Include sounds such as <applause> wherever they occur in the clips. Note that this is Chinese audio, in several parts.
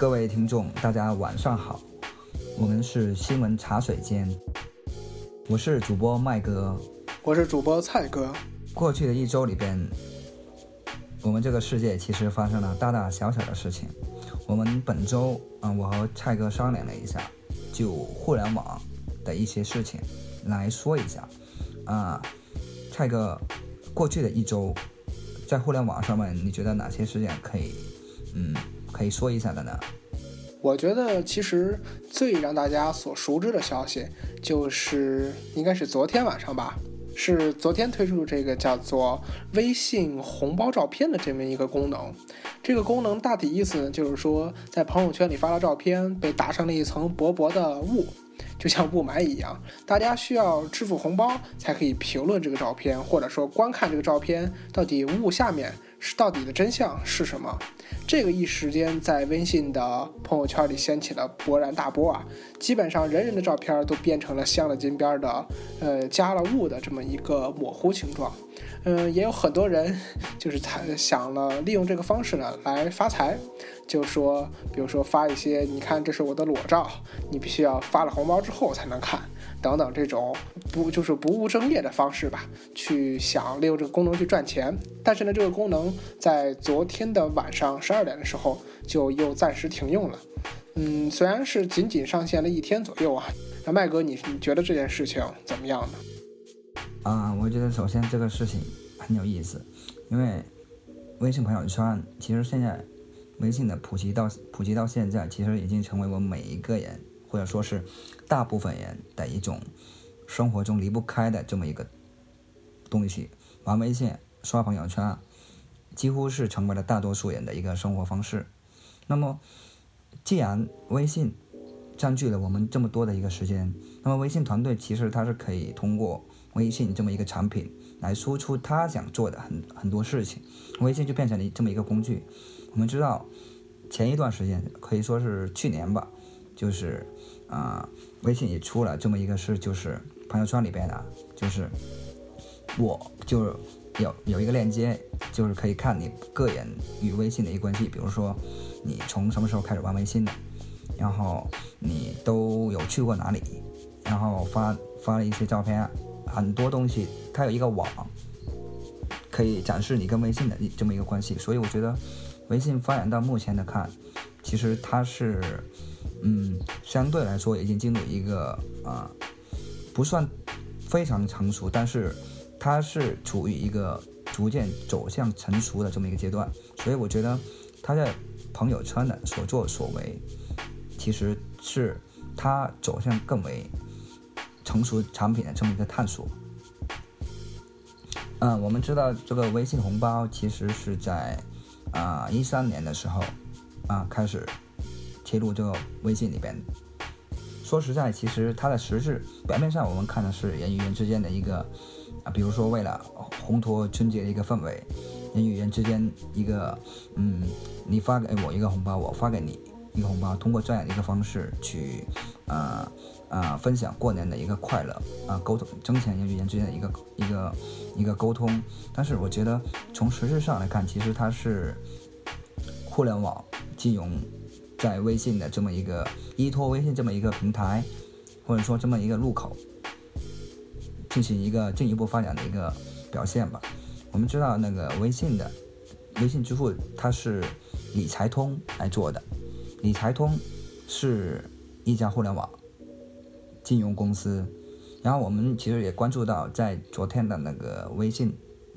各位听众，大家晚上好，我们是新闻茶水间，我是主播麦哥，我是主播蔡哥。过去的一周里边，我们这个世界其实发生了大大小小的事情。我们本周啊，我和蔡哥商量了一下，就互联网的一些事情来说一下。啊，蔡哥，过去的一周，在互联网上面，你觉得哪些事件可以，嗯，可以说一下的呢？我觉得其实最让大家所熟知的消息，就是应该是昨天晚上吧。是昨天推出这个叫做微信红包照片的这么一个功能。这个功能大体意思呢，就是说在朋友圈里发了照片，被打上了一层薄薄的雾，就像雾霾一样。大家需要支付红包才可以评论这个照片，或者说观看这个照片到底雾下面是到底的真相是什么。这个一时间在微信的朋友圈里掀起了勃然大波啊！基本上人人的照片都变成了镶了金边的，呃，加了雾的这么一个模糊形状。嗯，也有很多人就是才想了利用这个方式呢来发财，就说，比如说发一些，你看这是我的裸照，你必须要发了红包之后才能看。等等，这种不就是不务正业的方式吧？去想利用这个功能去赚钱，但是呢，这个功能在昨天的晚上十二点的时候就又暂时停用了。嗯，虽然是仅仅上线了一天左右啊。那麦哥，你你觉得这件事情怎么样呢？啊，我觉得首先这个事情很有意思，因为微信朋友圈其实现在微信的普及到普及到现在，其实已经成为我每一个人。或者说是大部分人的一种生活中离不开的这么一个东西，玩微信、刷朋友圈，几乎是成为了大多数人的一个生活方式。那么，既然微信占据了我们这么多的一个时间，那么微信团队其实它是可以通过微信这么一个产品来输出他想做的很很多事情，微信就变成了这么一个工具。我们知道，前一段时间可以说是去年吧。就是，啊，微信也出了这么一个事，就是朋友圈里边的，就是我就是有有一个链接，就是可以看你个人与微信的一个关系，比如说你从什么时候开始玩微信的，然后你都有去过哪里，然后发发了一些照片，很多东西，它有一个网，可以展示你跟微信的这么一个关系，所以我觉得微信发展到目前的看，其实它是。嗯，相对来说已经进入一个啊，不算非常成熟，但是它是处于一个逐渐走向成熟的这么一个阶段，所以我觉得他在朋友圈的所作所为，其实是他走向更为成熟产品的这么一个探索。嗯，我们知道这个微信红包其实是在啊一三年的时候啊开始。切入这个微信里边，说实在，其实它的实质表面上我们看的是人与人之间的一个啊，比如说为了烘托春节的一个氛围，人与人之间一个嗯，你发给我一个红包，我发给你一个红包，通过这样的一个方式去啊啊分享过年的一个快乐啊，沟通增强人与人之间的一个一个一个沟通。但是我觉得从实质上来看，其实它是互联网金融。在微信的这么一个依托微信这么一个平台，或者说这么一个入口，进行一个进一步发展的一个表现吧。我们知道那个微信的微信支付，它是理财通来做的。理财通是一家互联网金融公司。然后我们其实也关注到，在昨天的那个微信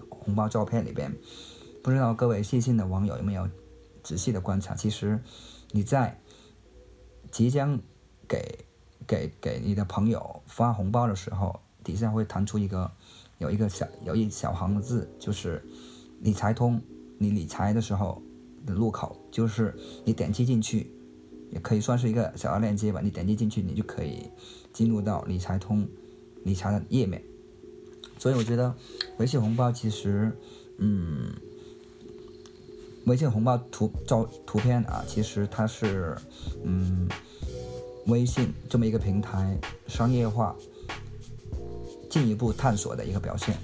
红包照片里边，不知道各位细心的网友有没有仔细的观察，其实。你在即将给给给你的朋友发红包的时候，底下会弹出一个有一个小有一小行字，就是理财通。你理财的时候的入口，就是你点击进去，也可以算是一个小的链接吧。你点击进去，你就可以进入到理财通理财的页面。所以我觉得微信红包其实，嗯。微信红包图照图片啊，其实它是，嗯，微信这么一个平台商业化进一步探索的一个表现。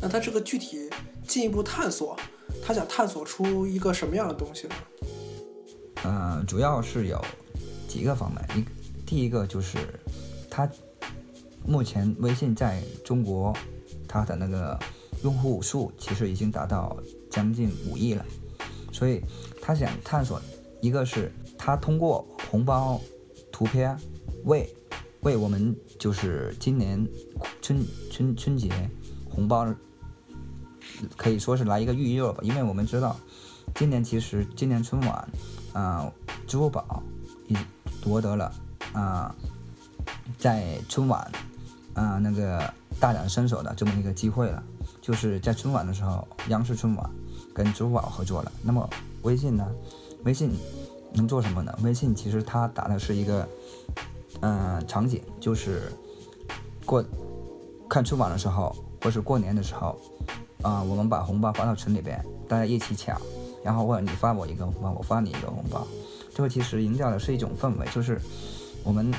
那它这个具体进一步探索，它想探索出一个什么样的东西呢？嗯，呃，主要是有几个方面，一第一个就是它目前微信在中国它的那个用户数其实已经达到将近五亿了，所以他想探索一个是他通过红包图片为为我们就是今年春春春节红包可以说是来一个预热吧，因为我们知道今年其实今年春晚啊、支付宝已夺得了啊、在春晚啊、那个大展身手的这么一个机会了，就是在春晚的时候，央视春晚跟支付宝合作了。那么微信呢？微信能做什么呢？微信其实它打的是一个嗯、场景，就是过看春晚的时候，或是过年的时候，啊、我们把红包发到群里边，大家一起抢，然后或者你发我一个红包，我发你一个红包，这个其实营造的是一种氛围，就是我们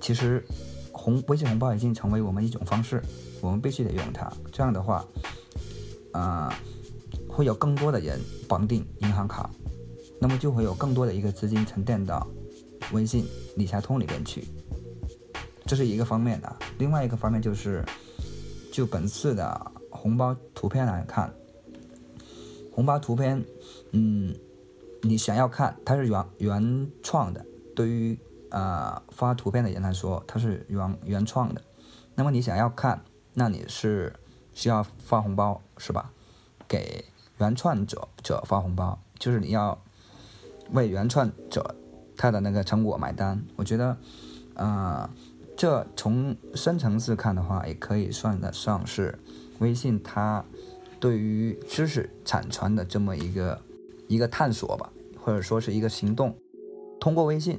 其实红微信红包已经成为我们一种方式，我们必须得用它。这样的话，啊、会有更多的人绑定银行卡，那么就会有更多的一个资金沉淀到微信理财通里边去，这是一个方面的。另外一个方面就是，就本次的红包图片来看，红包图片，嗯，你想要看它是原原创的，对于呃发图片的人来说，它是原原创的。那么你想要看，那你是需要发红包是吧？给原创者者发红包，就是你要为原创者他的那个成果买单。我觉得，呃，这从深层次看的话，也可以算得上是微信它对于知识产权的这么一个一个探索吧，或者说是一个行动。通过微信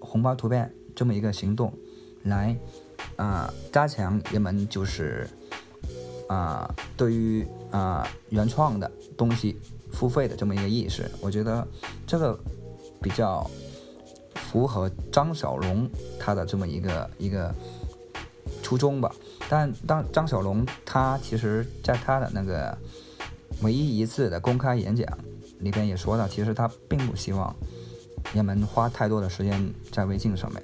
红包图片这么一个行动，来啊、呃加强人们就是啊、对于啊、原创的东西付费的这么一个意识，我觉得这个比较符合张小龙他的这么一个一个初衷吧。但当张小龙他其实在他的那个唯一一次的公开演讲里边也说到，其实他并不希望人们花太多的时间在微信上面。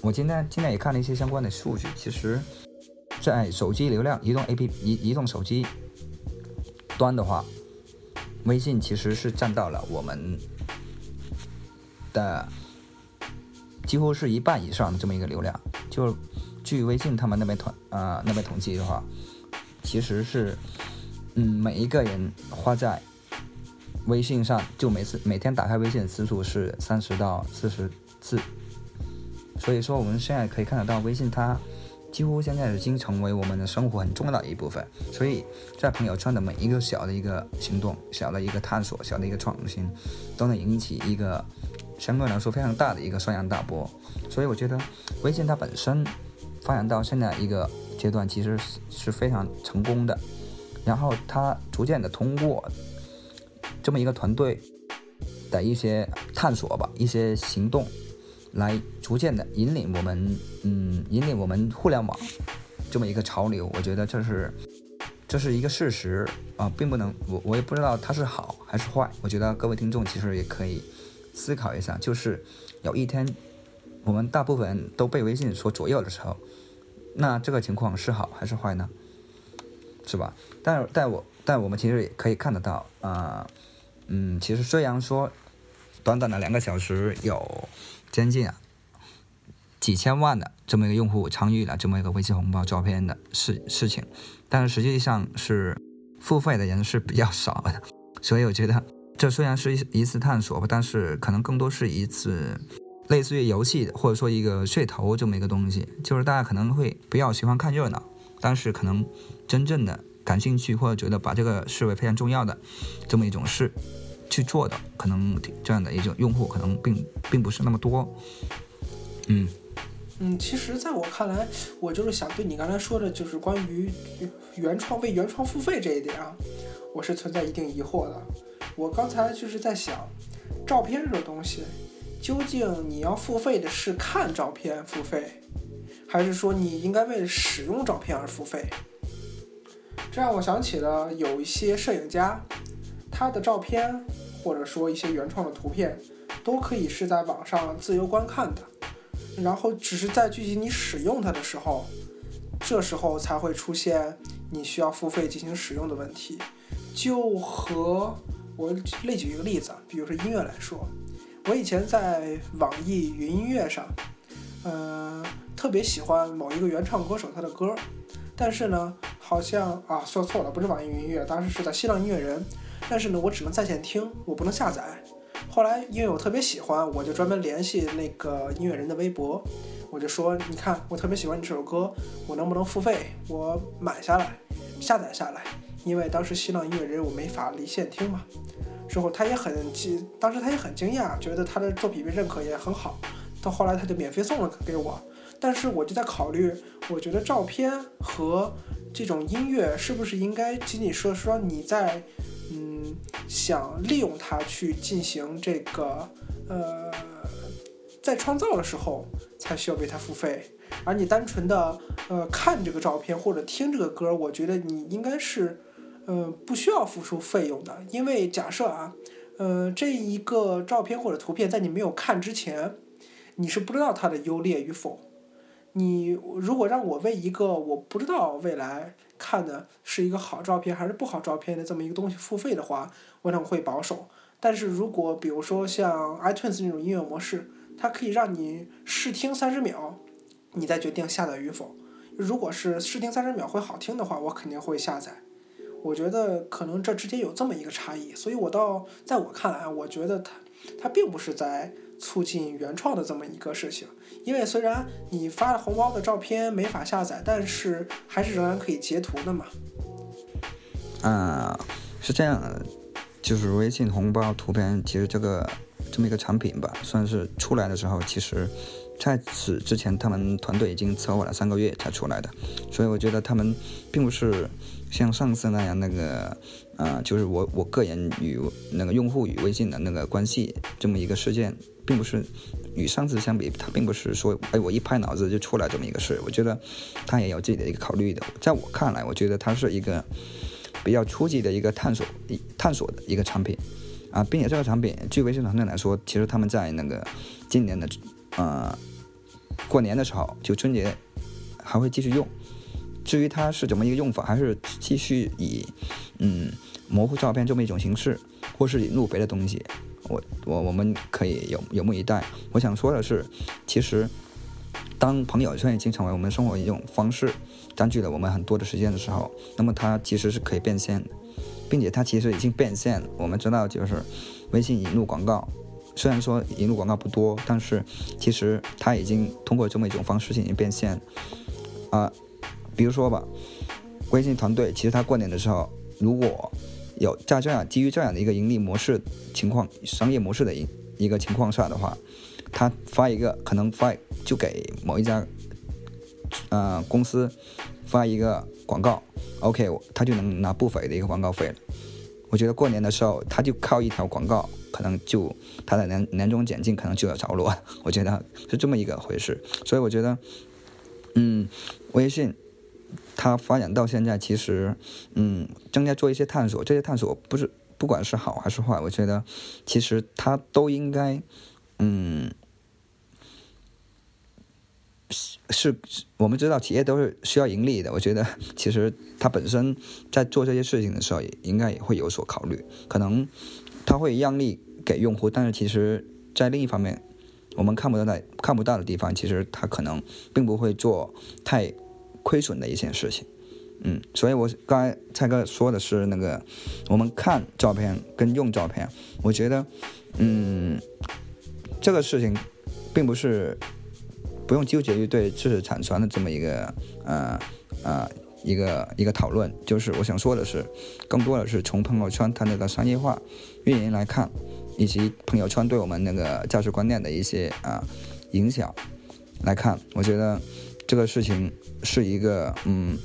我今天今天也看了一些相关的数据，其实，在手机流量、移动 A P 移移动手机端的话，微信其实是占到了我们的几乎是一半以上的这么一个流量。就据微信他们那边统啊、那边统计的话，其实是嗯每一个人花在微信上，就每次每天打开微信的次数是三十到四十次。所以说，我们现在可以看得到，微信它几乎现在已经成为我们的生活很重要的一部分。所以在朋友圈的每一个小的一个行动、小的一个探索、小的一个创新，都能引起一个相对来说非常大的一个轩然大波。所以我觉得，微信它本身发展到现在一个阶段，其实是是非常成功的。然后它逐渐的通过这么一个团队的一些探索吧，一些行动。来逐渐的引领我们，嗯，引领我们互联网这么一个潮流，我觉得这是这是一个事实啊，并不能我我也不知道它是好还是坏。我觉得各位听众其实也可以思考一下，就是有一天我们大部分都被微信所左右的时候，那这个情况是好还是坏呢？是吧？但但我但我们其实也可以看得到啊、嗯，其实虽然说短短的两个小时有。将近啊几千万的这么一个用户参与了这么一个微信红包照片的事事情，但是实际上是付费的人是比较少的，所以我觉得这虽然是一一次探索吧，但是可能更多是一次类似于游戏或者说一个噱头这么一个东西，就是大家可能会比较喜欢看热闹，但是可能真正的感兴趣或者觉得把这个视为非常重要的这么一种事。去做的，可能这样的一种用户可能并并不是那么多。嗯嗯，其实在我看来，我就是想对你刚才说的，就是关于原创为原创付费这一点啊，我是存在一定疑惑的。我刚才就是在想，照片这种东西，究竟你要付费的是看照片付费，还是说你应该为了使用照片而付费？这让我想起了有一些摄影家，他的照片或者说一些原创的图片，都可以是在网上自由观看的。然后只是在具体你使用它的时候，这时候才会出现你需要付费进行使用的问题。就和我例举一个例子，比如说音乐来说，我以前在网易云音乐上，呃，特别喜欢某一个原创歌手他的歌，但是呢，好像啊说错了，不是网易云音乐，当时是在新浪音乐人，但是呢，我只能在线听，我不能下载。后来因为我特别喜欢，我就专门联系那个音乐人的微博，我就说，你看我特别喜欢你这首歌，我能不能付费，我买下来，下载下来。因为当时新浪音乐人我没法离线听嘛，之后他也很惊，当时他也很惊讶，觉得他的作品被认可也很好，到后来他就免费送了给我。但是我就在考虑，我觉得照片和这种音乐是不是应该仅仅说说你在，嗯，想利用它去进行这个，呃，在创造的时候才需要为它付费，而你单纯的呃看这个照片或者听这个歌，我觉得你应该是。呃，不需要付出费用的，因为假设啊，呃，这一个照片或者图片在你没有看之前，你是不知道它的优劣与否。你如果让我为一个我不知道未来看的是一个好照片还是不好照片的这么一个东西付费的话，我可能会保守。但是如果比如说像 iTunes 那种音乐模式，它可以让你试听三十秒，你再决定下载与否。如果是试听三十秒会好听的话，我肯定会下载。我觉得可能这之间有这么一个差异，所以我倒在我看来，我觉得它它并不是在促进原创的这么一个事情，因为虽然你发了红包的照片没法下载，但是还是仍然可以截图的嘛。啊，是这样，就是微信红包图片，其实这个这么一个产品吧，算是出来的时候，其实在此之前，他们团队已经策划了三个月才出来的，所以我觉得他们并不是。像上次那样，那个，呃，就是我我个人与那个用户与微信的那个关系这么一个事件，并不是与上次相比，它并不是说，哎，我一拍脑子就出来这么一个事。我觉得它也有自己的一个考虑的。在我看来，我觉得它是一个比较初级的一个探索探索的一个产品啊，并且这个产品，据微信团队来说，其实他们在那个今年的呃过年的时候，就春节还会继续用。至于它是怎么一个用法，还是继续以嗯模糊照片这么一种形式，或是引入别的东西，我我我们可以有有目以待。我想说的是，其实当朋友圈已经成为我们生活一种方式，占据了我们很多的时间的时候，那么它其实是可以变现的，并且它其实已经变现。我们知道，就是微信引入广告，虽然说引入广告不多，但是其实它已经通过这么一种方式进行变现啊。比如说吧，微信团队其实他过年的时候，如果有在这样基于这样的一个盈利模式情况、商业模式的一一个情况下的话，他发一个可能发就给某一家呃公司发一个广告，OK，他就能拿不菲的一个广告费了。我觉得过年的时候他就靠一条广告，可能就他的年年终奖金可能就要着落。<laughs> 我觉得是这么一个回事，所以我觉得，嗯，微信。它发展到现在，其实，嗯，正在做一些探索。这些探索不是不管是好还是坏，我觉得其实它都应该，嗯，是是，我们知道企业都是需要盈利的。我觉得其实它本身在做这些事情的时候，也应该也会有所考虑。可能它会让利给用户，但是其实在另一方面，我们看不到的看不到的地方，其实它可能并不会做太。亏损的一件事情，嗯，所以我刚才蔡哥说的是那个，我们看照片跟用照片，我觉得，嗯，这个事情并不是不用纠结于对知识产权的这么一个呃呃一个一个讨论，就是我想说的是，更多的是从朋友圈它那个商业化运营来看，以及朋友圈对我们那个价值观念的一些啊影响来看，我觉得。这个事情是一个嗯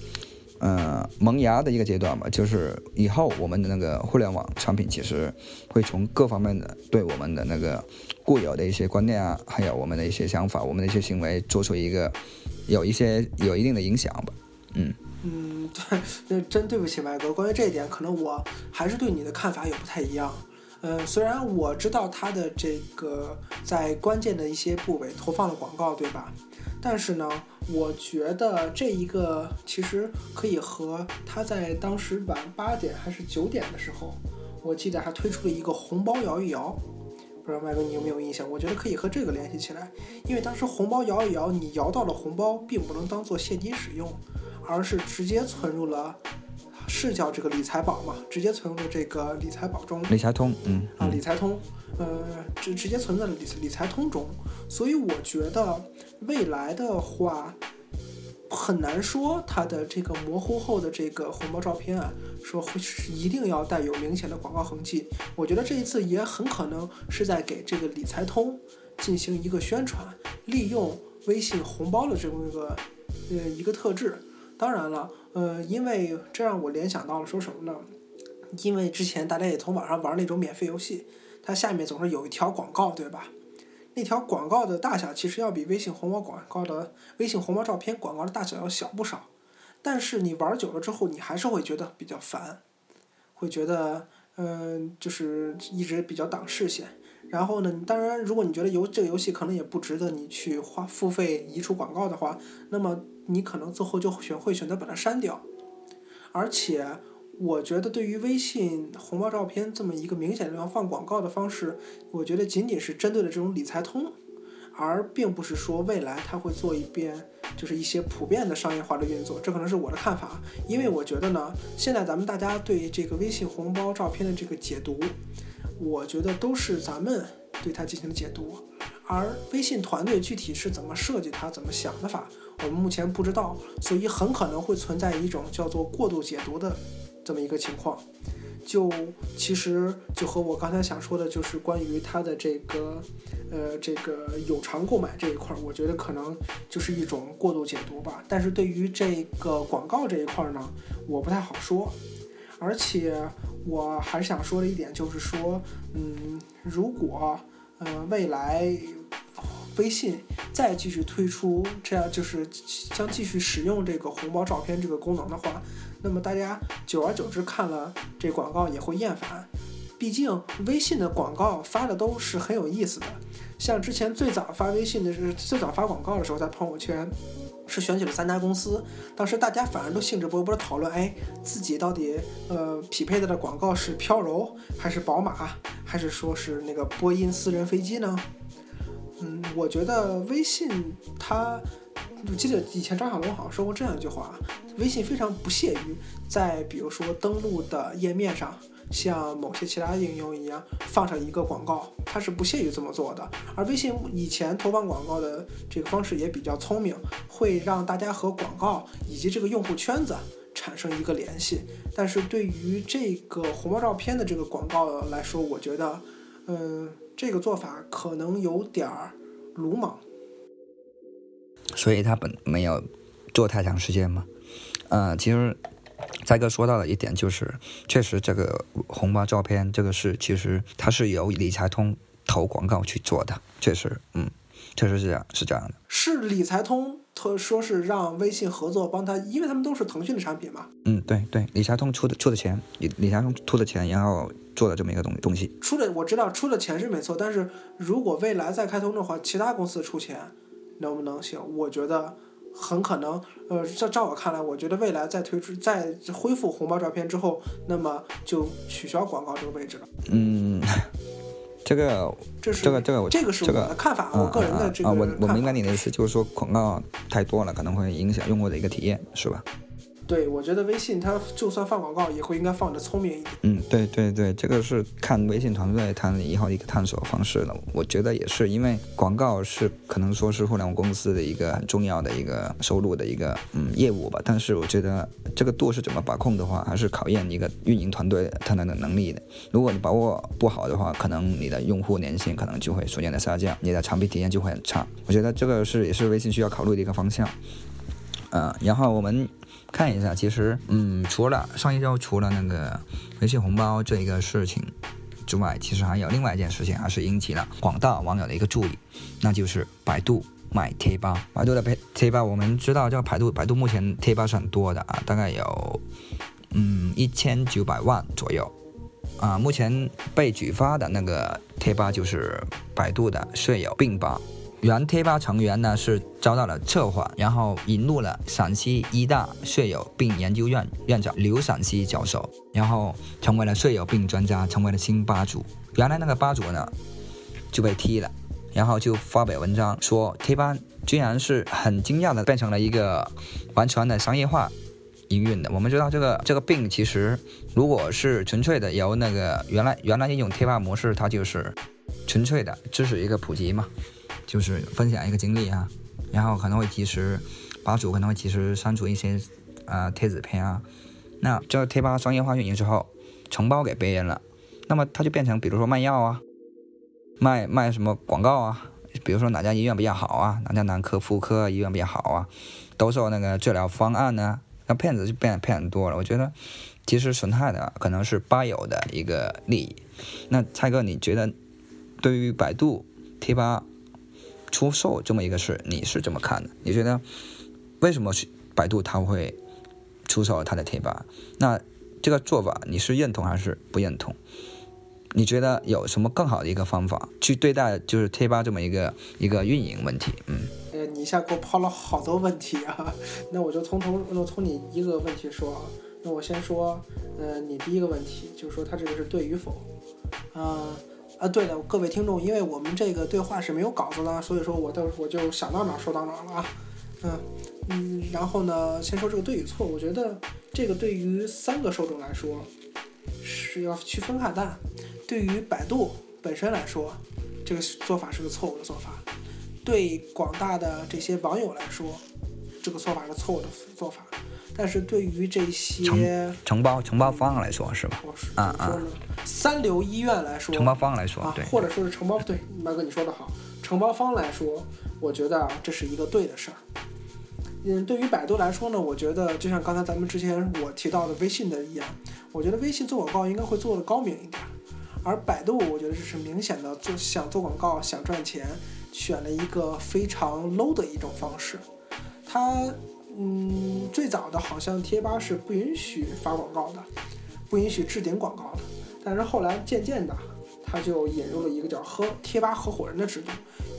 呃萌芽的一个阶段吧，就是以后我们的那个互联网产品其实会从各方面的对我们的那个固有的一些观念啊，还有我们的一些想法、我们的一些行为做出一个有一些有一定的影响吧。嗯嗯，对，那真对不起麦哥，关于这一点，可能我还是对你的看法也不太一样。嗯，虽然我知道它的这个在关键的一些部位投放了广告，对吧？但是呢，我觉得这一个其实可以和他在当时晚八点还是九点的时候，我记得还推出了一个红包摇一摇，不知道麦哥你有没有印象？我觉得可以和这个联系起来，因为当时红包摇一摇，你摇到了红包，并不能当做现金使用，而是直接存入了。是叫这个理财宝嘛？直接存入这个理财宝中，理财通，嗯啊，理财通，呃，直直接存在了理理财通中。所以我觉得未来的话，很难说它的这个模糊后的这个红包照片啊，说会是一定要带有明显的广告痕迹。我觉得这一次也很可能是在给这个理财通进行一个宣传，利用微信红包的这么一个呃一个特质。当然了。呃，因为这让我联想到了说什么呢？因为之前大家也从网上玩那种免费游戏，它下面总是有一条广告，对吧？那条广告的大小其实要比微信红包广告的微信红包照片广告的大小要小不少，但是你玩久了之后，你还是会觉得比较烦，会觉得嗯，就是一直比较挡视线。然后呢，当然，如果你觉得游这个游戏可能也不值得你去花付费移除广告的话，那么你可能最后就选会选择把它删掉。而且，我觉得对于微信红包照片这么一个明显要放广告的方式，我觉得仅仅是针对了这种理财通，而并不是说未来它会做一遍就是一些普遍的商业化的运作。这可能是我的看法，因为我觉得呢，现在咱们大家对这个微信红包照片的这个解读。我觉得都是咱们对它进行解读，而微信团队具体是怎么设计它、怎么想的法，我们目前不知道，所以很可能会存在一种叫做过度解读的这么一个情况。就其实就和我刚才想说的，就是关于它的这个呃这个有偿购买这一块，我觉得可能就是一种过度解读吧。但是对于这个广告这一块呢，我不太好说，而且。我还是想说的一点就是说，嗯，如果呃未来微信再继续推出这样，就是将继续使用这个红包照片这个功能的话，那么大家久而久之看了这广告也会厌烦。毕竟微信的广告发的都是很有意思的，像之前最早发微信的是最早发广告的时候，在朋友圈。是选取了三家公司，当时大家反而都兴致勃勃的讨论，哎，自己到底呃匹配的的广告是飘柔还是宝马，还是说是那个波音私人飞机呢？嗯，我觉得微信它，我记得以前张小龙好像说过这样一句话，微信非常不屑于在比如说登录的页面上。像某些其他应用一样放上一个广告，它是不屑于这么做的。而微信以前投放广告的这个方式也比较聪明，会让大家和广告以及这个用户圈子产生一个联系。但是对于这个红包照片的这个广告来说，我觉得，嗯，这个做法可能有点儿鲁莽。所以他本没有做太长时间嘛？嗯，其实。再哥说到的一点，就是确实这个红包照片这个事，其实它是由理财通投广告去做的，确实，嗯，确实是这样，是这样的。是理财通他说是让微信合作帮他，因为他们都是腾讯的产品嘛。嗯，对对，理财通出的出的钱，理理财通出的钱，然后做的这么一个东东西。出的我知道出的钱是没错，但是如果未来再开通的话，其他公司出钱能不能行？我觉得。很可能，呃，照照我看来，我觉得未来再推出、再恢复红包照片之后，那么就取消广告这个位置了。嗯，这个，这是这个这个这个是我的看法，我个人的这个啊，我我明白你的意思，就是说广告太多了，可能会影响用户的一个体验，是吧？对，我觉得微信它就算放广告，也会应该放的聪明一点。嗯，对对对，这个是看微信团队它以后一个探索方式了。我觉得也是，因为广告是可能说是互联网公司的一个很重要的一个收入的一个嗯业务吧。但是我觉得这个度是怎么把控的话，还是考验一个运营团队他的能力的。如果你把握不好的话，可能你的用户粘性可能就会逐渐的下降，你的产品体验就会很差。我觉得这个是也是微信需要考虑的一个方向。嗯，然后我们。看一下，其实，嗯，除了上一周除了那个微信红包这一个事情之外，其实还有另外一件事情，还是引起了广大网友的一个注意，那就是百度卖贴吧。百度的贴贴吧，我们知道，叫百度，百度目前贴吧是很多的啊，大概有，嗯，一千九百万左右啊，目前被举发的那个贴吧就是百度的舍友病吧。原贴吧成员呢是遭到了策划，然后引入了陕西医大血友病研究院院长刘陕西教授，然后成为了血友病专家，成为了新吧主。原来那个吧主呢就被踢了，然后就发表文章说贴吧居然是很惊讶的变成了一个完全的商业化营运的。我们知道这个这个病其实如果是纯粹的由那个原来原来一种贴吧模式，它就是纯粹的知识一个普及嘛。就是分享一个经历啊，然后可能会及时，吧主可能会及时删除一些呃贴子片啊。那这贴吧商业化运营之后，承包给别人了，那么它就变成比如说卖药啊，卖卖什么广告啊，比如说哪家医院比较好啊，哪家男科妇科医院比较好啊，兜售那个治疗方案呢，那骗子就变骗很多了。我觉得其实损害的可能是吧友的一个利益。那蔡哥，你觉得对于百度贴吧？出售这么一个事，你是怎么看的？你觉得为什么是百度它会出售它的贴吧？那这个做法你是认同还是不认同？你觉得有什么更好的一个方法去对待就是贴吧这么一个一个运营问题？嗯，你一下给我抛了好多问题啊，那我就从头，我从你一个问题说啊。那我先说，呃，你第一个问题就是说它这个是对与否啊。啊，对了，各位听众，因为我们这个对话是没有稿子的，所以说我到我就想到哪说到哪了啊。嗯嗯，然后呢，先说这个对与错，我觉得这个对于三个受众来说是要区分看待。对于百度本身来说，这个做法是个错误的做法；对广大的这些网友来说，这个做法是错误的做法。但是对于这些承包承包方来说是吧？啊啊，三流医院来说，承包方来说，对，或者说是承包对，麦哥你说的好，承包方来说，我觉得这是一个对的事儿。嗯，对于百度来说呢，我觉得就像刚才咱们之前我提到的微信的一样，我觉得微信做广告应该会做的高明一点，而百度我觉得这是明显的做想做广告想赚钱，选了一个非常 low 的一种方式，它。嗯，最早的好像贴吧是不允许发广告的，不允许置顶广告的。但是后来渐渐的，他就引入了一个叫合贴吧合伙人的制度，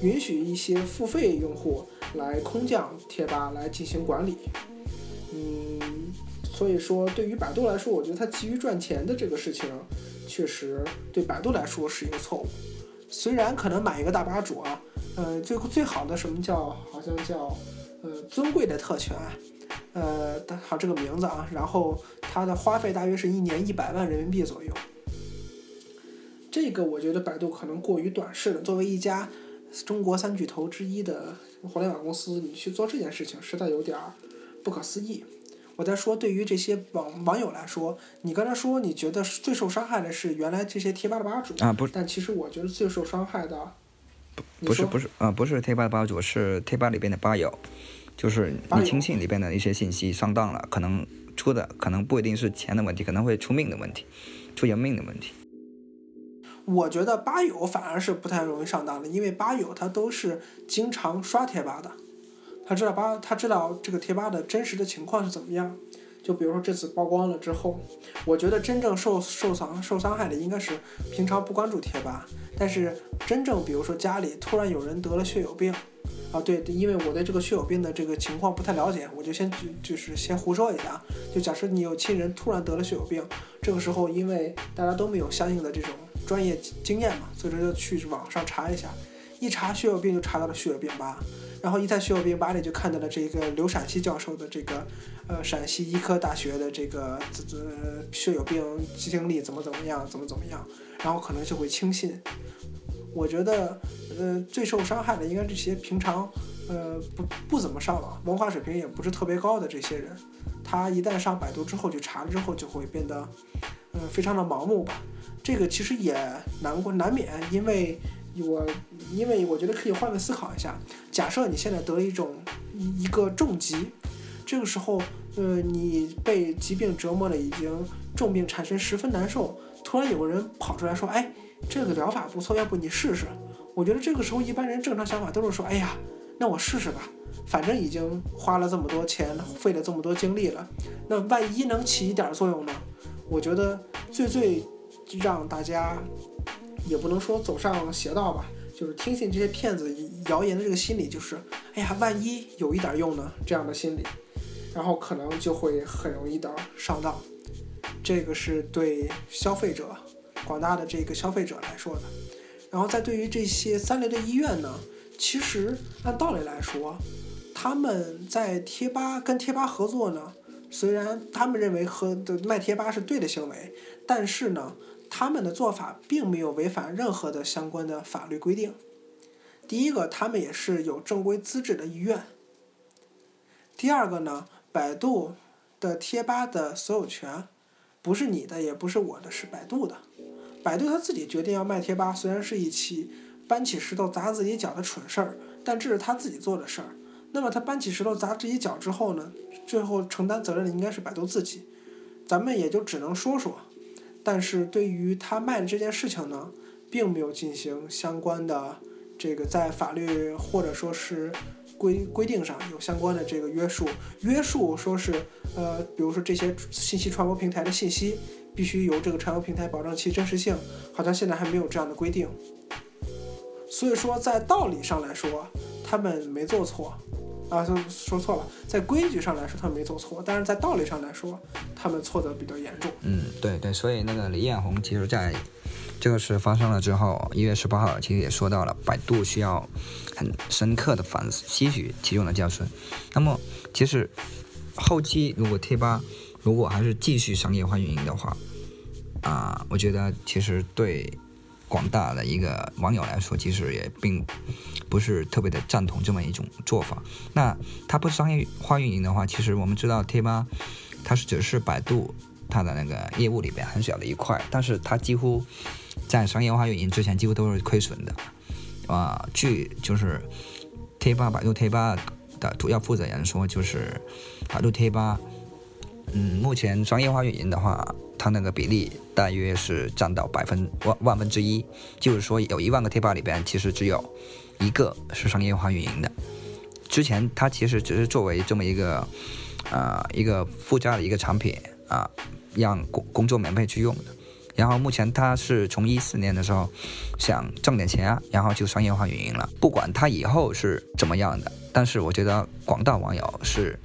允许一些付费用户来空降贴吧来进行管理。嗯，所以说对于百度来说，我觉得它急于赚钱的这个事情，确实对百度来说是一个错误。虽然可能买一个大吧主啊，呃，最最好的什么叫好像叫。呃，尊贵的特权，呃，好这个名字啊，然后它的花费大约是一年一百万人民币左右。这个我觉得百度可能过于短视了。作为一家中国三巨头之一的互联网公司，你去做这件事情实在有点儿不可思议。我在说，对于这些网网友来说，你刚才说你觉得最受伤害的是原来这些贴吧的吧主啊，不，但其实我觉得最受伤害的。不是不是啊，不是贴吧的吧主，是贴吧里边的吧友，就是你轻信里边的一些信息上当了，可能出的可能不一定是钱的问题，可能会出命的问题，出人命的问题。我觉得吧友反而是不太容易上当的，因为吧友他都是经常刷贴吧的，他知道吧，他知道这个贴吧的真实的情况是怎么样。就比如说这次曝光了之后，我觉得真正受受伤受伤害的应该是平常不关注贴吧，但是真正比如说家里突然有人得了血友病，啊对，因为我对这个血友病的这个情况不太了解，我就先就就是先胡说一下，就假设你有亲人突然得了血友病，这个时候因为大家都没有相应的这种专业经验嘛，所以说就去网上查一下，一查血友病就查到了血友病吧。然后一在血友病吧里就看到了这个刘陕西教授的这个，呃，陕西医科大学的这个这这血友病经历怎么怎么样，怎么怎么样，然后可能就会轻信。我觉得，呃，最受伤害的应该这些平常，呃，不不怎么上网，文化水平也不是特别高的这些人，他一旦上百度之后去查了之后，就会变得，嗯，非常的盲目吧。这个其实也难过难免，因为。我因为我觉得可以换位思考一下，假设你现在得了一种一一个重疾，这个时候，呃，你被疾病折磨的已经重病产生十分难受，突然有个人跑出来说，哎，这个疗法不错，要不你试试？我觉得这个时候一般人正常想法都是说，哎呀，那我试试吧，反正已经花了这么多钱，费了这么多精力了，那万一能起一点作用呢？我觉得最最。让大家也不能说走上邪道吧，就是听信这些骗子谣言的这个心理，就是哎呀，万一有一点用呢这样的心理，然后可能就会很容易的上当。这个是对消费者广大的这个消费者来说的。然后在对于这些三流的医院呢，其实按道理来说，他们在贴吧跟贴吧合作呢。虽然他们认为和卖贴吧是对的行为，但是呢，他们的做法并没有违反任何的相关的法律规定。第一个，他们也是有正规资质的医院。第二个呢，百度的贴吧的所有权不是你的，也不是我的，是百度的。百度他自己决定要卖贴吧，虽然是一起搬起石头砸自己脚的蠢事儿，但这是他自己做的事儿。那么他搬起石头砸自己脚之后呢？最后承担责任的应该是百度自己，咱们也就只能说说。但是对于他卖的这件事情呢，并没有进行相关的这个在法律或者说是规规定上有相关的这个约束。约束说是呃，比如说这些信息传播平台的信息必须由这个传播平台保证其真实性，好像现在还没有这样的规定。所以说在道理上来说，他们没做错。啊，说说错了，在规矩上来说他没做错，但是在道理上来说，他们错的比较严重。嗯，对对，所以那个李彦宏其实在这个事发生了之后，一月十八号其实也说到了，百度需要很深刻的反思，吸取其中的教训。那么其实后期如果贴吧如果还是继续商业化运营的话，啊，我觉得其实对。广大的一个网友来说，其实也并不是特别的赞同这么一种做法。那它不商业化运营的话，其实我们知道贴吧，它是只是百度它的那个业务里边很小的一块，但是它几乎在商业化运营之前几乎都是亏损的。啊，据就是贴吧百度贴吧的主要负责人说，就是百度贴吧，嗯，目前商业化运营的话。它那个比例大约是占到百分万万分之一，就是说有一万个贴吧里边，其实只有一个是商业化运营的。之前它其实只是作为这么一个呃一个附加的一个产品啊，让工工作免费去用的。然后目前它是从一四年的时候想挣点钱，啊然后就商业化运营了。不管它以后是怎么样的，但是我觉得广大网友是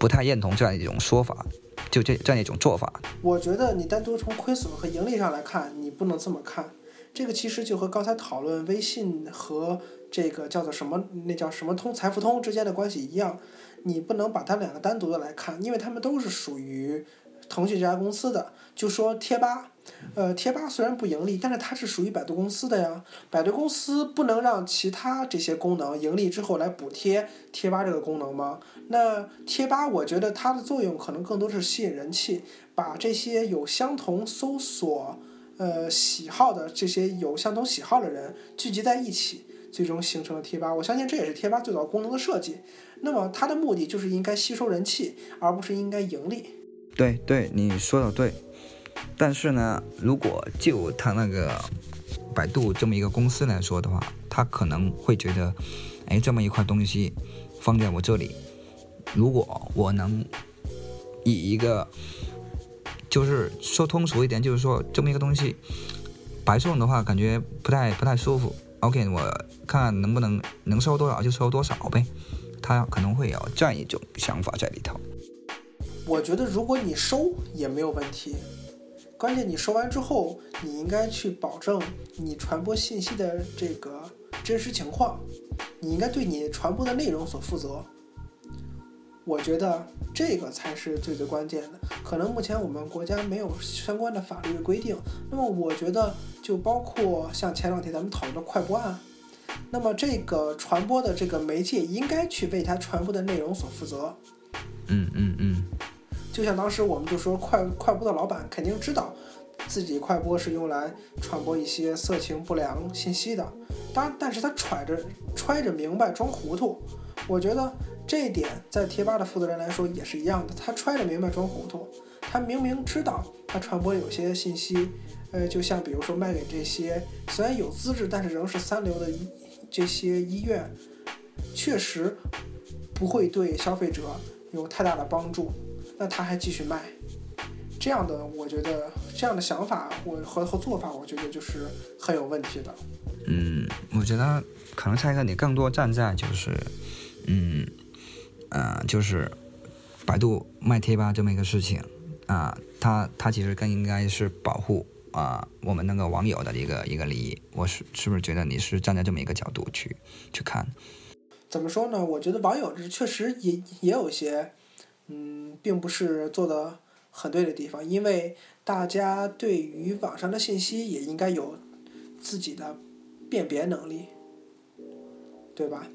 不太认同这样一种说法。就这这样一种做法，我觉得你单独从亏损和盈利上来看，你不能这么看。这个其实就和刚才讨论微信和这个叫做什么，那叫什么通财付通之间的关系一样，你不能把它两个单独的来看，因为他们都是属于腾讯这家公司的。就说贴吧。呃，贴吧虽然不盈利，但是它是属于百度公司的呀。百度公司不能让其他这些功能盈利之后来补贴贴吧这个功能吗？那贴吧我觉得它的作用可能更多是吸引人气，把这些有相同搜索呃喜好的这些有相同喜好的人聚集在一起，最终形成了贴吧。我相信这也是贴吧最早功能的设计。那么它的目的就是应该吸收人气，而不是应该盈利。对对，你说的对。但是呢，如果就他那个百度这么一个公司来说的话，他可能会觉得，哎，这么一块东西放在我这里，如果我能以一个，就是说通俗一点，就是说这么一个东西白送的话，感觉不太不太舒服。OK，我看能不能能收多少就收多少呗，他可能会有这样一种想法在里头。我觉得如果你收也没有问题。关键你说完之后，你应该去保证你传播信息的这个真实情况，你应该对你传播的内容所负责。我觉得这个才是最最关键的。可能目前我们国家没有相关的法律规定，那么我觉得就包括像前两天咱们讨论的快播案，那么这个传播的这个媒介应该去为它传播的内容所负责。嗯嗯嗯。就像当时我们就说快快播的老板肯定知道，自己快播是用来传播一些色情不良信息的，当然但是他揣着揣着明白装糊涂，我觉得这一点在贴吧的负责人来说也是一样的，他揣着明白装糊涂，他明明知道他传播有些信息，呃，就像比如说卖给这些虽然有资质但是仍是三流的这些医院，确实不会对消费者有太大的帮助。那他还继续卖，这样的，我觉得这样的想法，我和和做法，我觉得就是很有问题的。嗯，我觉得可能蔡哥你更多站在就是，嗯，呃，就是百度卖贴吧这么一个事情啊，他他其实更应该是保护啊我们那个网友的一个一个利益。我是是不是觉得你是站在这么一个角度去去看？怎么说呢？我觉得网友这确实也也有一些，嗯，并不是做的很对的地方，因为大家对于网上的信息也应该有自己的辨别能力，对吧？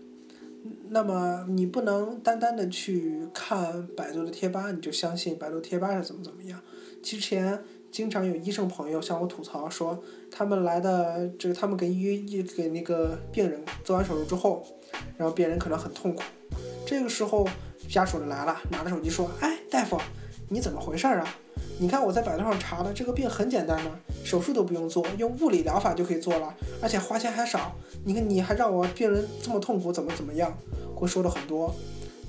那么你不能单单的去看百度的贴吧，你就相信百度贴吧是怎么怎么样？之前经常有医生朋友向我吐槽说，他们来的这个，他们给医医给那个病人做完手术之后。然后病人可能很痛苦，这个时候家属就来了，拿着手机说：“哎，大夫，你怎么回事啊？你看我在百度上查的，这个病很简单呢，手术都不用做，用物理疗法就可以做了，而且花钱还少。你看你还让我病人这么痛苦，怎么怎么样？会说的很多，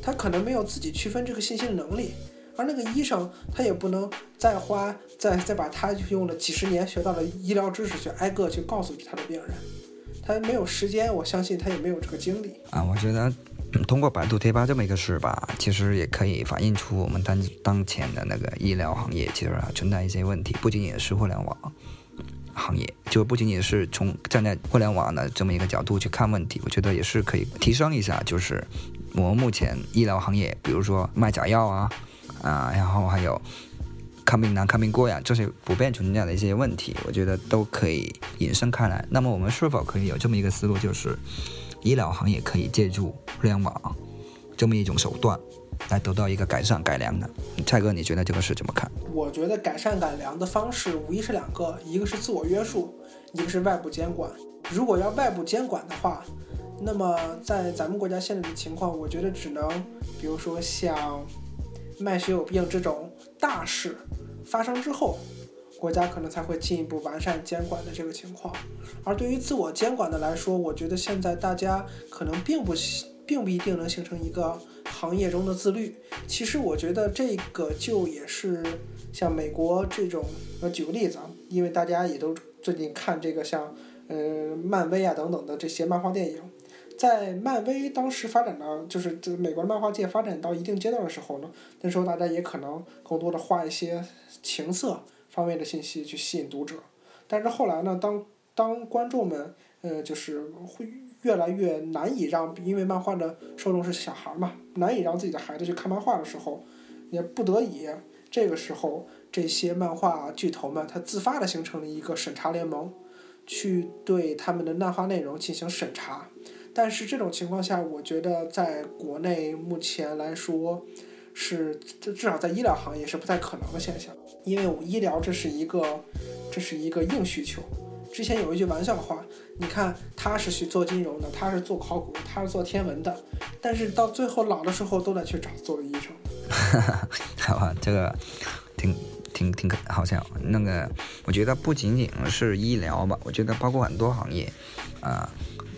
他可能没有自己区分这个信息的能力，而那个医生他也不能再花再再把他用了几十年学到的医疗知识去挨个去告诉他的病人。”他没有时间，我相信他也没有这个精力啊。我觉得通过百度贴吧这么一个事吧，其实也可以反映出我们当当前的那个医疗行业其实存在一些问题，不仅仅是互联网行业，就不仅仅是从站在互联网的这么一个角度去看问题，我觉得也是可以提升一下，就是我们目前医疗行业，比如说卖假药啊啊，然后还有。看病难、看病过呀，这些普遍存在的一些问题，我觉得都可以引申开来。那么，我们是否可以有这么一个思路，就是医疗行业可以借助互联网这么一种手段，来得到一个改善、改良的？蔡哥，你觉得这个事怎么看？我觉得改善、改良的方式无疑是两个，一个是自我约束，一个是外部监管。如果要外部监管的话，那么在咱们国家现在的情况，我觉得只能，比如说像卖血友病这种大事。发生之后，国家可能才会进一步完善监管的这个情况。而对于自我监管的来说，我觉得现在大家可能并不并不一定能形成一个行业中的自律。其实我觉得这个就也是像美国这种，呃，举个例子啊，因为大家也都最近看这个像呃漫威啊等等的这些漫画电影。在漫威当时发展到，就是这美国的漫画界发展到一定阶段的时候呢，那时候大家也可能更多的画一些情色方面的信息去吸引读者。但是后来呢，当当观众们，呃，就是会越来越难以让，因为漫画的受众是小孩嘛，难以让自己的孩子去看漫画的时候，也不得已，这个时候这些漫画巨头们，他自发的形成了一个审查联盟，去对他们的漫画内容进行审查。但是这种情况下，我觉得在国内目前来说，是至少在医疗行业是不太可能的现象，因为医疗这是一个，这是一个硬需求。之前有一句玩笑话，你看他是去做金融的，他是做考古，他是做天文的，但是到最后老的时候都得去找做医生。哈 <laughs> 哈好吧，这个挺挺挺可好笑。那个我觉得不仅仅是医疗吧，我觉得包括很多行业，啊。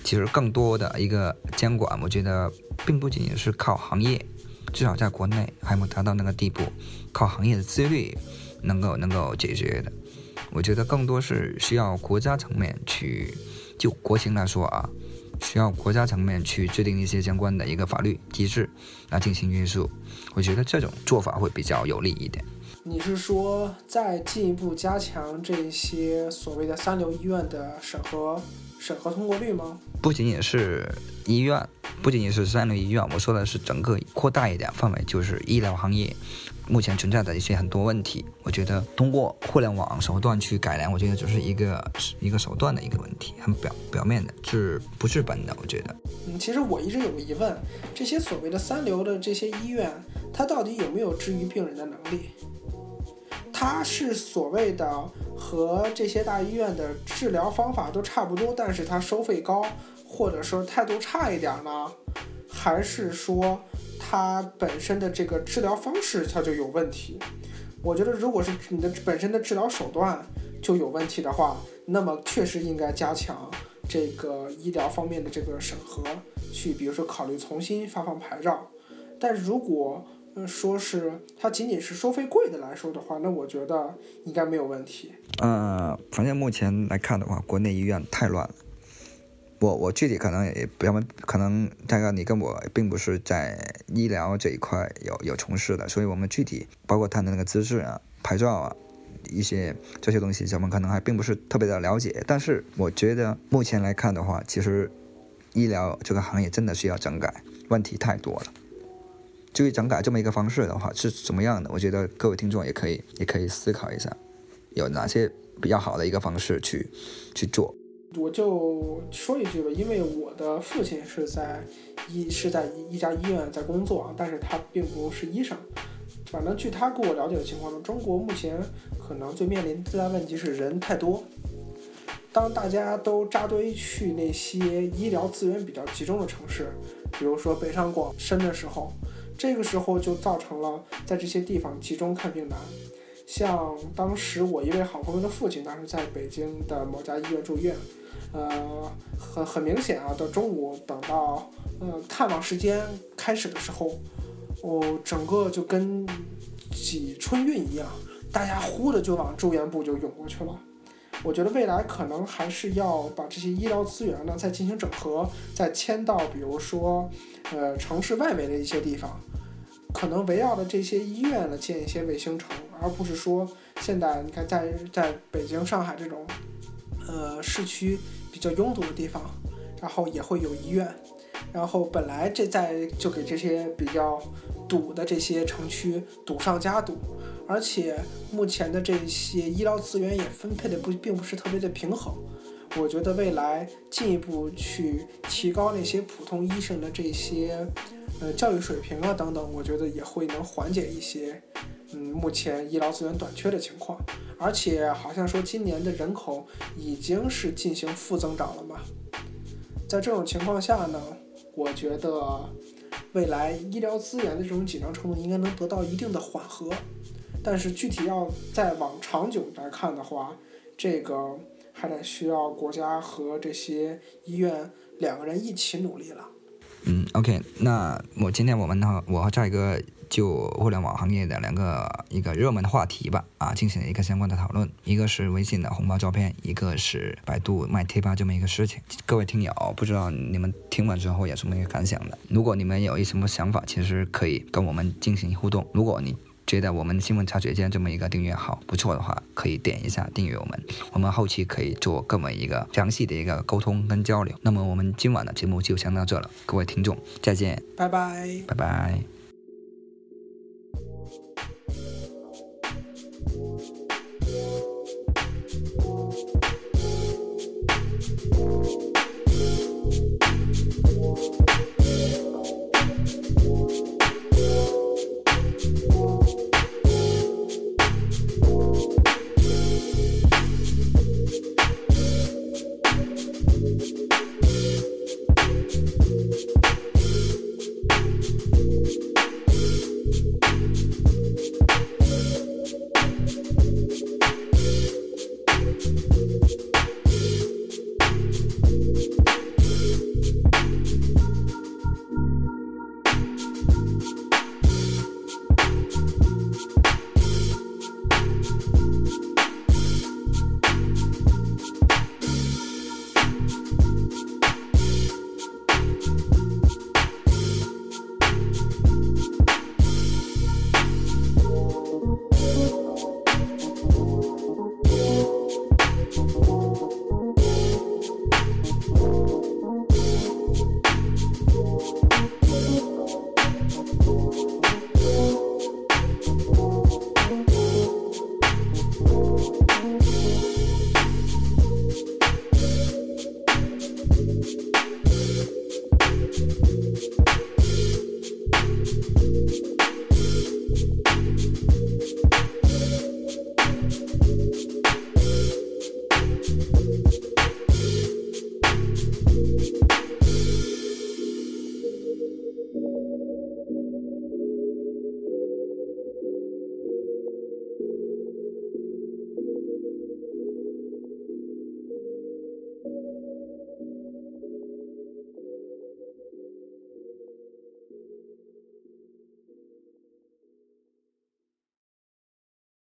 其实更多的一个监管，我觉得并不仅仅是靠行业，至少在国内还没达到那个地步，靠行业的自律能够能够解决的。我觉得更多是需要国家层面去，就国情来说啊，需要国家层面去制定一些相关的一个法律机制来进行约束。我觉得这种做法会比较有利一点。你是说再进一步加强这些所谓的三流医院的审核？审核通过率吗？不仅仅是医院，不仅仅是三流医院，我说的是整个扩大一点范围，就是医疗行业目前存在的一些很多问题。我觉得通过互联网手段去改良，我觉得只是一个一个手段的一个问题，很表表面的，治不治本的。我觉得，嗯，其实我一直有个疑问，这些所谓的三流的这些医院，它到底有没有治愈病人的能力？它是所谓的和这些大医院的治疗方法都差不多，但是它收费高，或者说态度差一点呢？还是说它本身的这个治疗方式它就有问题？我觉得，如果是你的本身的治疗手段就有问题的话，那么确实应该加强这个医疗方面的这个审核，去比如说考虑重新发放牌照。但如果呃，说是它仅仅是收费贵的来说的话，那我觉得应该没有问题。呃，反正目前来看的话，国内医院太乱了。我我具体可能也不要，可能大概你跟我并不是在医疗这一块有有从事的，所以我们具体包括他的那个资质啊、牌照啊一些这些东西，咱们可能还并不是特别的了解。但是我觉得目前来看的话，其实医疗这个行业真的需要整改，问题太多了。就于整改这么一个方式的话是怎么样的，我觉得各位听众也可以也可以思考一下，有哪些比较好的一个方式去去做。我就说一句吧，因为我的父亲是在医是在一家医院在工作啊，但是他并不是医生。反正据他给我了解的情况呢，中国目前可能最面临最大问题是人太多。当大家都扎堆去那些医疗资源比较集中的城市，比如说北上广深的时候，这个时候就造成了在这些地方集中看病难。像当时我一位好朋友的父亲，当时在北京的某家医院住院。呃，很很明显啊，到中午等到呃探望时间开始的时候，哦，整个就跟挤春运一样，大家呼的就往住院部就涌过去了。我觉得未来可能还是要把这些医疗资源呢再进行整合，再迁到比如说呃城市外围的一些地方，可能围绕着这些医院呢建一些卫星城，而不是说现在你看在在北京、上海这种呃市区。比较拥堵的地方，然后也会有医院，然后本来这在就给这些比较堵的这些城区堵上加堵，而且目前的这些医疗资源也分配的不并不是特别的平衡。我觉得未来进一步去提高那些普通医生的这些呃教育水平啊等等，我觉得也会能缓解一些。嗯，目前医疗资源短缺的情况，而且好像说今年的人口已经是进行负增长了嘛。在这种情况下呢，我觉得未来医疗资源的这种紧张程度应该能得到一定的缓和。但是具体要再往长久来看的话，这个还得需要国家和这些医院两个人一起努力了。嗯，OK，那我今天我们呢，我和一哥。就互联网行业的两个一个热门的话题吧，啊，进行了一个相关的讨论。一个是微信的红包照片，一个是百度卖贴吧这么一个事情。各位听友，不知道你们听完之后有什么一个感想的？如果你们有一什么想法，其实可以跟我们进行互动。如果你觉得我们新闻茶水间这么一个订阅号不错的话，可以点一下订阅我们，我们后期可以做更为一个详细的一个沟通跟交流。那么我们今晚的节目就先到这了，各位听众再见，拜拜，拜拜。